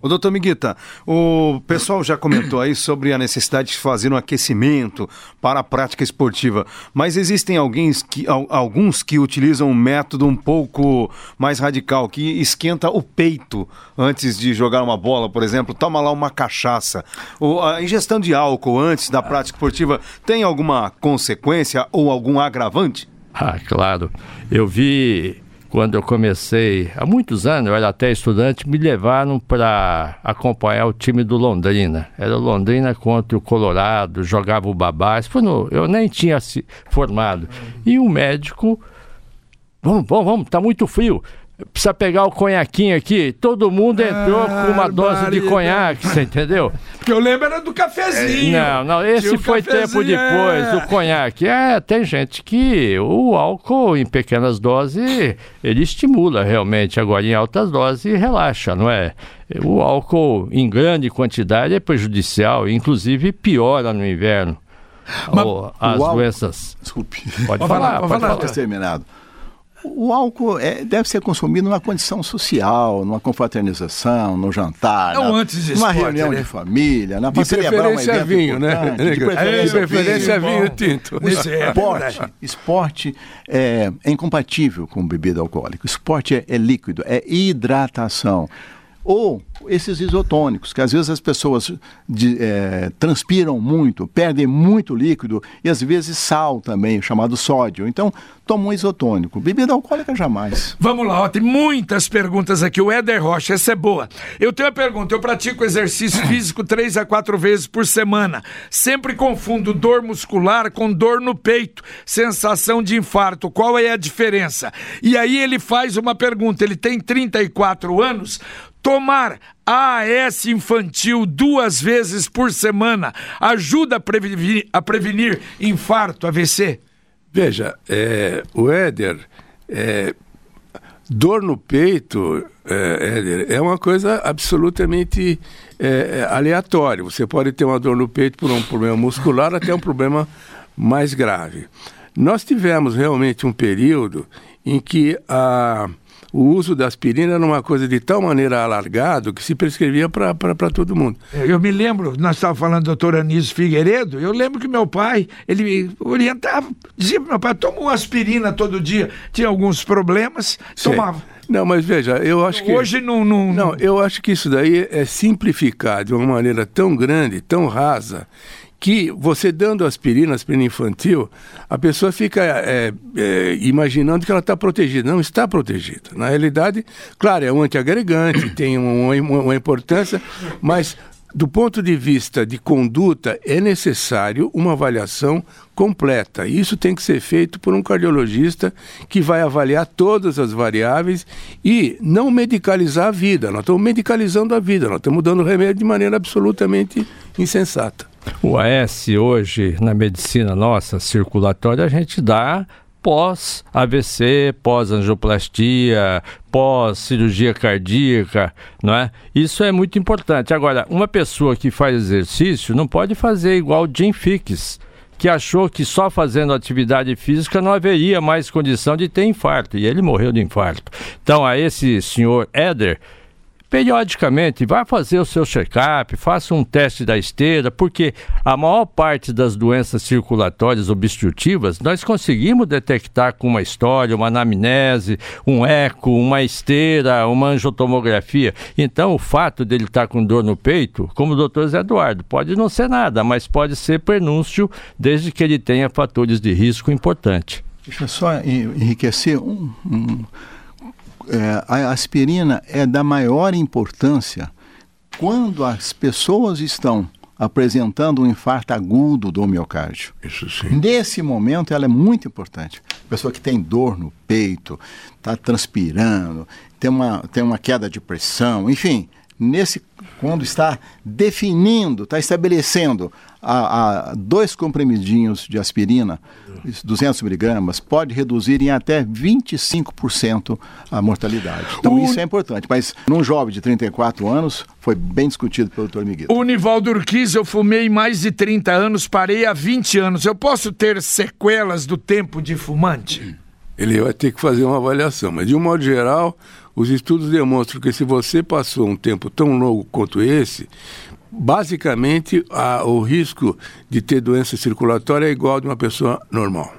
Ô, doutor Miguita, o pessoal já comentou aí sobre a necessidade de fazer um aquecimento para a prática esportiva, mas existem alguns que, al- alguns que utilizam um método um pouco mais radical, que esquenta o peito antes de jogar uma bola, por exemplo, toma lá uma cachaça. O- a ingestão de álcool antes da prática esportiva tem alguma consequência ou algum agravante? Ah, claro. Eu vi quando eu comecei, há muitos anos, eu era até estudante, me levaram para acompanhar o time do Londrina. Era Londrina contra o Colorado, jogava o babá. Isso foi no- eu nem tinha se formado. E o médico, vamos, vamos, vamos, tá muito frio. Precisa pegar o conhaquinho aqui. Todo mundo entrou com uma dose de conhaque, você entendeu? Porque eu lembro era do cafezinho. Não, não, esse foi tempo depois, é. o conhaque. É, tem gente que o álcool em pequenas doses, ele estimula realmente, agora em altas doses relaxa, não é? O álcool em grande quantidade é prejudicial, inclusive piora no inverno. Mas as o álcool- doenças. Desculpe. Pode Pode falar, falar, pode pode falar. falar. Exterminado. O álcool é, deve ser consumido numa condição social, numa confraternização, no jantar, Não na- antes de numa esporte, reunião né? de família, na De celebrar um preferência evento vinho, né? importante, De De preferência, preferência vinho. vinho tinto. O é esporte, esporte é, é incompatível com bebida alcoólica. O esporte é, é líquido, é hidratação. Ou esses isotônicos, que às vezes as pessoas de, é, transpiram muito, perdem muito líquido e às vezes sal também, chamado sódio. Então, toma um isotônico. Bebida alcoólica jamais. Vamos lá, ó, tem muitas perguntas aqui. O Éder Rocha, essa é boa. Eu tenho uma pergunta. Eu pratico exercício físico três a quatro vezes por semana. Sempre confundo dor muscular com dor no peito, sensação de infarto. Qual é a diferença? E aí ele faz uma pergunta. Ele tem 34 anos. Tomar AS infantil duas vezes por semana ajuda a prevenir, a prevenir infarto, AVC? Veja, é, o Éder, é, dor no peito, é, Éder, é uma coisa absolutamente é, aleatória. Você pode ter uma dor no peito por um problema muscular até um problema mais grave. Nós tivemos realmente um período em que a o uso da aspirina era uma coisa de tal maneira alargado que se prescrevia para todo mundo. Eu me lembro, nós estávamos falando do doutor Anísio Figueiredo, eu lembro que meu pai, ele me orientava, dizia meu pai, toma uma aspirina todo dia. Tinha alguns problemas, tomava. Não, mas veja, eu acho que. Hoje não, não. Não, eu acho que isso daí é simplificar de uma maneira tão grande, tão rasa, que você dando aspirina, aspirina infantil, a pessoa fica é, é, imaginando que ela está protegida. Não está protegida. Na realidade, claro, é um antiagregante, tem uma, uma importância, mas do ponto de vista de conduta, é necessário uma avaliação completa. Isso tem que ser feito por um cardiologista que vai avaliar todas as variáveis e não medicalizar a vida. Nós estamos medicalizando a vida, nós estamos dando remédio de maneira absolutamente insensata. O AS hoje, na medicina nossa circulatória, a gente dá pós AVC, pós angioplastia, pós cirurgia cardíaca, não é? Isso é muito importante. Agora, uma pessoa que faz exercício não pode fazer igual Jim Fix, que achou que só fazendo atividade física não haveria mais condição de ter infarto, e ele morreu de infarto. Então, a esse senhor Éder, periodicamente vá fazer o seu check-up, faça um teste da esteira, porque a maior parte das doenças circulatórias obstrutivas nós conseguimos detectar com uma história, uma anamnese, um eco, uma esteira, uma angiotomografia. Então, o fato dele estar com dor no peito, como o doutor Zé Eduardo, pode não ser nada, mas pode ser prenúncio desde que ele tenha fatores de risco importantes. Deixa eu só enriquecer um, um é, a aspirina é da maior importância quando as pessoas estão apresentando um infarto agudo do miocárdio. Isso sim. Nesse momento ela é muito importante. Pessoa que tem dor no peito, está transpirando, tem uma, tem uma queda de pressão, enfim, nesse quando está definindo, está estabelecendo a, a dois comprimidinhos de aspirina, 200 miligramas, pode reduzir em até 25% a mortalidade. Então, o... isso é importante. Mas num jovem de 34 anos, foi bem discutido pelo doutor Miguel. O Nivaldo Urquiz, eu fumei mais de 30 anos, parei há 20 anos. Eu posso ter sequelas do tempo de fumante? Ele vai ter que fazer uma avaliação, mas de um modo geral, os estudos demonstram que se você passou um tempo tão longo quanto esse, basicamente a, o risco de ter doença circulatória é igual de uma pessoa normal.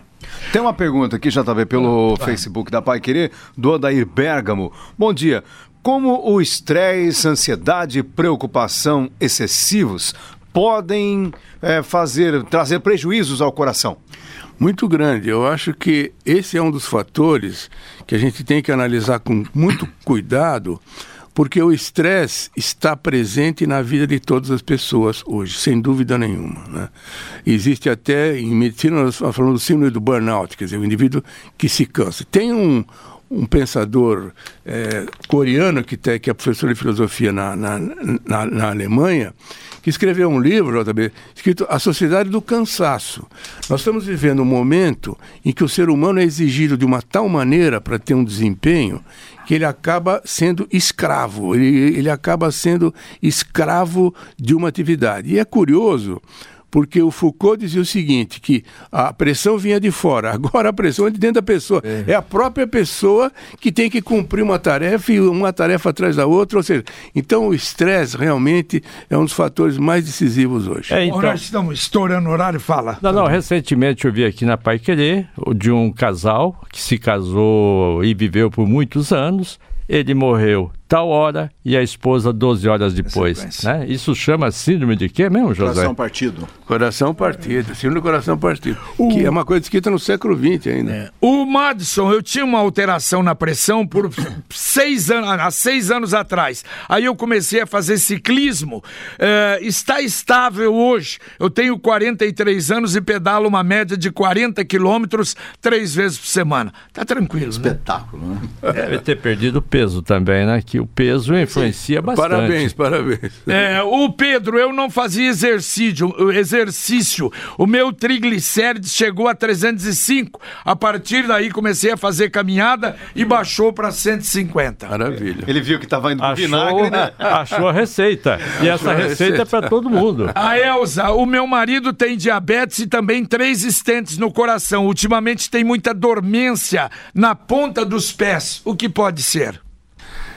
Tem uma pergunta aqui, já tá pelo ah, Facebook da Pai Querer, do Odair Bergamo. Bom dia. Como o estresse, ansiedade e preocupação excessivos podem é, fazer trazer prejuízos ao coração? muito grande. Eu acho que esse é um dos fatores que a gente tem que analisar com muito cuidado, porque o estresse está presente na vida de todas as pessoas hoje, sem dúvida nenhuma. Né? Existe até, em medicina, nós falando do síndrome do burnout, quer dizer, o indivíduo que se cansa. Tem um, um pensador é, coreano que, tem, que é professor de filosofia na, na, na, na Alemanha, que escreveu um livro, JB, escrito A Sociedade do Cansaço. Nós estamos vivendo um momento em que o ser humano é exigido de uma tal maneira para ter um desempenho que ele acaba sendo escravo, ele, ele acaba sendo escravo de uma atividade. E é curioso porque o Foucault dizia o seguinte, que a pressão vinha de fora, agora a pressão é de dentro da pessoa. É, é a própria pessoa que tem que cumprir uma tarefa e uma tarefa atrás da outra, ou seja, então o estresse realmente é um dos fatores mais decisivos hoje. É, então... Nós estamos estourando o horário, fala. Não, não, recentemente eu vi aqui na Pai Querer de um casal que se casou e viveu por muitos anos, ele morreu tal hora e a esposa 12 horas depois. Né? Isso chama síndrome de quê mesmo, José? Coração partido. Coração partido, síndrome do coração partido. O... Que é uma coisa escrita no século XX ainda. É. O Madison, eu tinha uma alteração na pressão por seis anos, há seis anos atrás. Aí eu comecei a fazer ciclismo. É, está estável hoje. Eu tenho 43 anos e pedalo uma média de 40 quilômetros três vezes por semana. Tá tranquilo. Né? Espetáculo, né? Deve ter perdido peso também, né? Que o peso influencia Sim. bastante. Parabéns, parabéns. É, o Pedro, eu não fazia exercício, exercício. O meu triglicérides chegou a 305. A partir daí comecei a fazer caminhada e baixou para 150. Maravilha. Ele viu que estava indo pro vinagre, né? Achou a receita. E essa receita é para todo mundo. A Elza, o meu marido tem diabetes e também três estentes no coração. Ultimamente tem muita dormência na ponta dos pés. O que pode ser?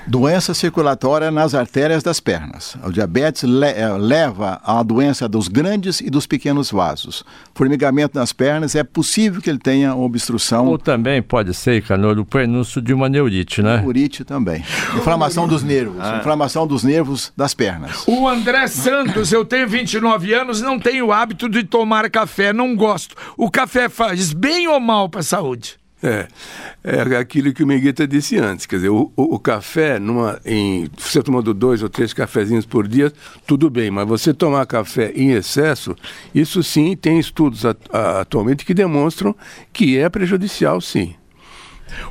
Doença circulatória nas artérias das pernas. O diabetes le eh, leva à doença dos grandes e dos pequenos vasos. Formigamento nas pernas é possível que ele tenha obstrução. Ou também pode ser, Canor, o prenúncio de uma neurite, né? Neurite também. Inflamação dos nervos. Ah. Inflamação dos nervos das pernas. O André Santos, eu tenho 29 anos, não tenho o hábito de tomar café, não gosto. O café faz bem ou mal para a saúde? É, é aquilo que o Migueta disse antes, quer dizer, o, o, o, café, numa, em, você tomando dois ou três cafezinhos por dia, tudo bem, mas você tomar café em excesso, isso sim tem estudos a, atualmente que demonstram que é prejudicial, sim.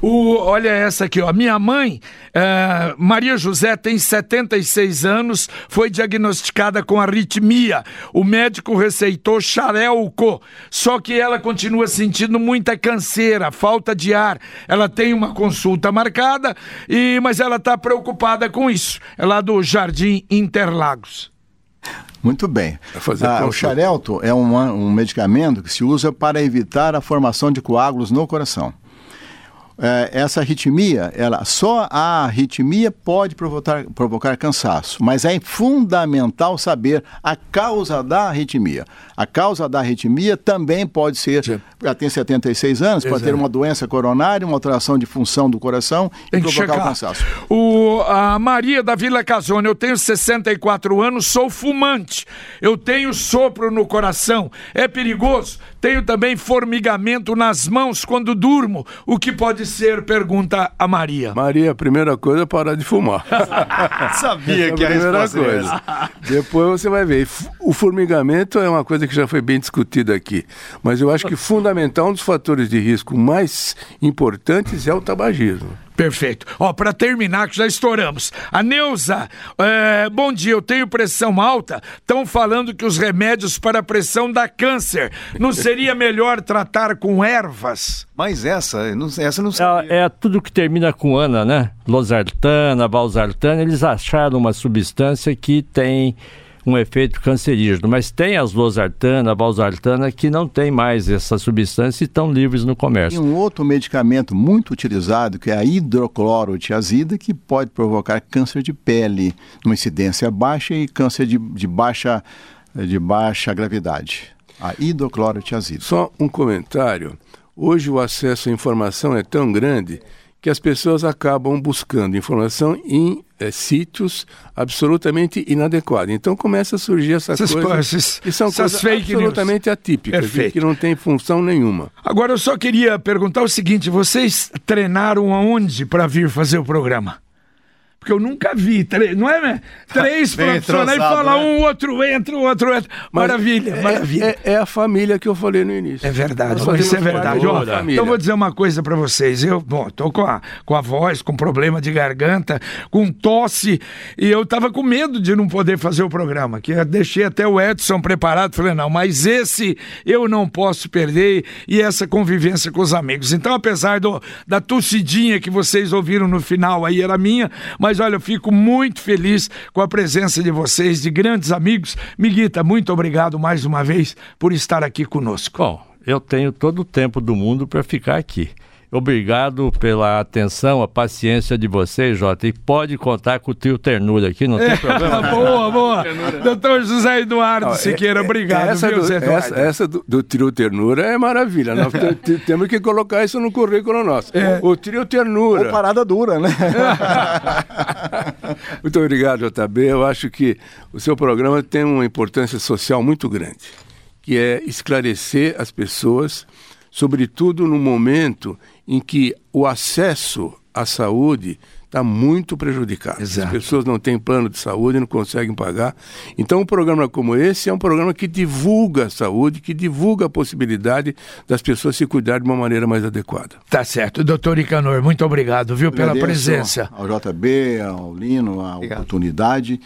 O, olha essa aqui, ó. Minha mãe, uh, Maria José, tem 76 anos, foi diagnosticada com arritmia. O médico receitou xarelco, só que ela continua sentindo muita canseira, falta de ar. Ela tem uma consulta marcada, e mas ela está preocupada com isso. É lá do Jardim Interlagos. Muito bem. Ah, o xarelto é um, um medicamento que se usa para evitar a formação de coágulos no coração é, essa arritmia, ela, só a arritmia pode provocar, provocar cansaço, mas é fundamental saber a causa da arritmia. A causa da arritmia também pode ser, já tem 76 anos, pode ter uma doença coronária, uma alteração de função do coração tem e provocar o cansaço. O, a Maria da Vila Casone, eu tenho 64 anos, sou fumante, eu tenho sopro no coração, é perigoso? Tenho também formigamento nas mãos quando durmo, o que pode ser? Pergunta a Maria. Maria, a primeira coisa é parar de fumar. Sabia que é a primeira coisa. Depois você vai ver. O formigamento é uma coisa que já foi bem discutida aqui. Mas eu acho que fundamental, um dos fatores de risco mais importantes é o tabagismo. Perfeito. Ó, para terminar, que já estouramos. A Neuza, é, bom dia, eu tenho pressão alta. Estão falando que os remédios para a pressão dá câncer. Não seria melhor tratar com ervas? Mas essa, essa não sei. É, é tudo que termina com ana, né? Losartana, valsartana, eles acharam uma substância que tem um efeito cancerígeno. Mas tem as losartana, a valsartana, que não tem mais essa substância e estão livres no comércio. Tem um outro medicamento muito utilizado, que é a hidroclorotiazida, que pode provocar câncer de pele, numa incidência baixa e câncer de, de baixa, de baixa gravidade. A hidroclorotiazida. Só um comentário. Hoje o acesso à informação é tão grande que as pessoas acabam buscando informação em é, sítios absolutamente inadequados. Então começa a surgir essas, coisas que são coisas absolutamente news. atípicas, que não tem função nenhuma. Agora eu só queria perguntar o seguinte: vocês treinaram aonde para vir fazer o programa? Porque eu nunca vi. Três, não é, né? Três profissionais falar né? um, outro entra, o outro entra. Maravilha, é, maravilha. É, é, a família que eu falei no início. É verdade, isso é verdade. Ó, então vou dizer uma coisa para vocês. Eu, bom, tô com a, com a voz, com problema de garganta, com tosse, e eu tava com medo de não poder fazer o programa, que eu deixei até o Edson preparado, falei, não, mas esse eu não posso perder, e essa convivência com os amigos. Então, apesar do, da tossidinha que vocês ouviram no final aí, era minha, mas mas olha, eu fico muito feliz com a presença de vocês, de grandes amigos. Miguita, muito obrigado mais uma vez por estar aqui conosco. Bom, eu tenho todo o tempo do mundo para ficar aqui. Obrigado pela atenção, a paciência de vocês, Jota. E pode contar com o trio Ternura aqui, não tem é, problema. boa, boa. Doutor José Eduardo não, Siqueira, é, obrigado. Essa, viu, do, essa, essa do, do, trio Ternura é maravilha. Nós temos que colocar isso no currículo nosso. É. O, o trio Ternura. Ou parada dura, né? Muito obrigado, JB. Eu acho que o seu programa tem uma importância social muito grande, que é esclarecer as pessoas, sobretudo no momento em que o acesso à saúde está muito prejudicado. Exato. As pessoas não têm plano de saúde, não conseguem pagar. Então, um programa como esse é um programa que divulga a saúde, que divulga a possibilidade das pessoas se cuidar de uma maneira mais adequada. Tá certo. Doutor Icanor, muito obrigado, viu, pela presença. Ao JB, ao Lino, a obrigado. oportunidade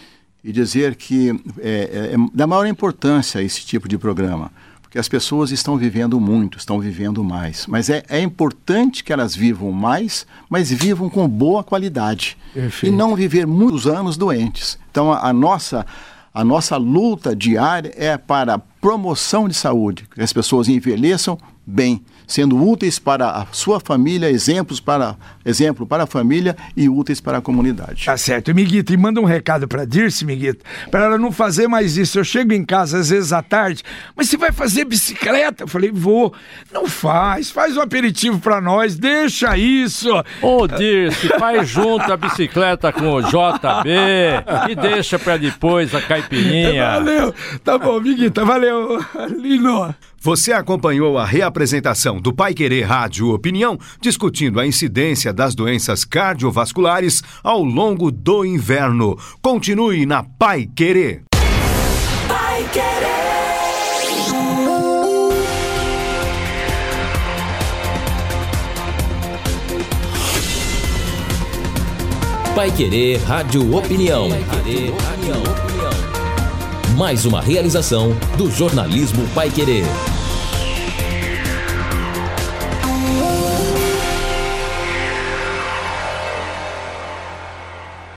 e dizer que é, é, é da maior importância esse tipo de programa porque as pessoas estão vivendo muito, estão vivendo mais. Mas é, é importante que elas vivam mais, mas vivam com boa qualidade. Perfeito. E não viver muitos anos doentes. Então, a, a, nossa, a nossa luta diária é para a promoção de saúde, que as pessoas envelheçam bem sendo úteis para a sua família, exemplos para exemplo para a família e úteis para a comunidade. Tá certo. Miguito, e manda um recado para Dirce, Miguito, para ela não fazer mais isso. Eu chego em casa às vezes à tarde, mas você vai fazer bicicleta? Eu falei, vou. Não faz, faz um aperitivo para nós, deixa isso. Ô, Dirce, faz junto a bicicleta com o JB e deixa para depois a caipirinha. Valeu. Tá bom, Miguita, valeu. Lino. Você acompanhou a reapresentação do Pai Querer Rádio Opinião, discutindo a incidência das doenças cardiovasculares ao longo do inverno. Continue na Pai Querer. Pai Querer. Pai Querer Rádio Opinião. Pai Querer Rádio Opinião. Mais uma realização do jornalismo Pai Querer.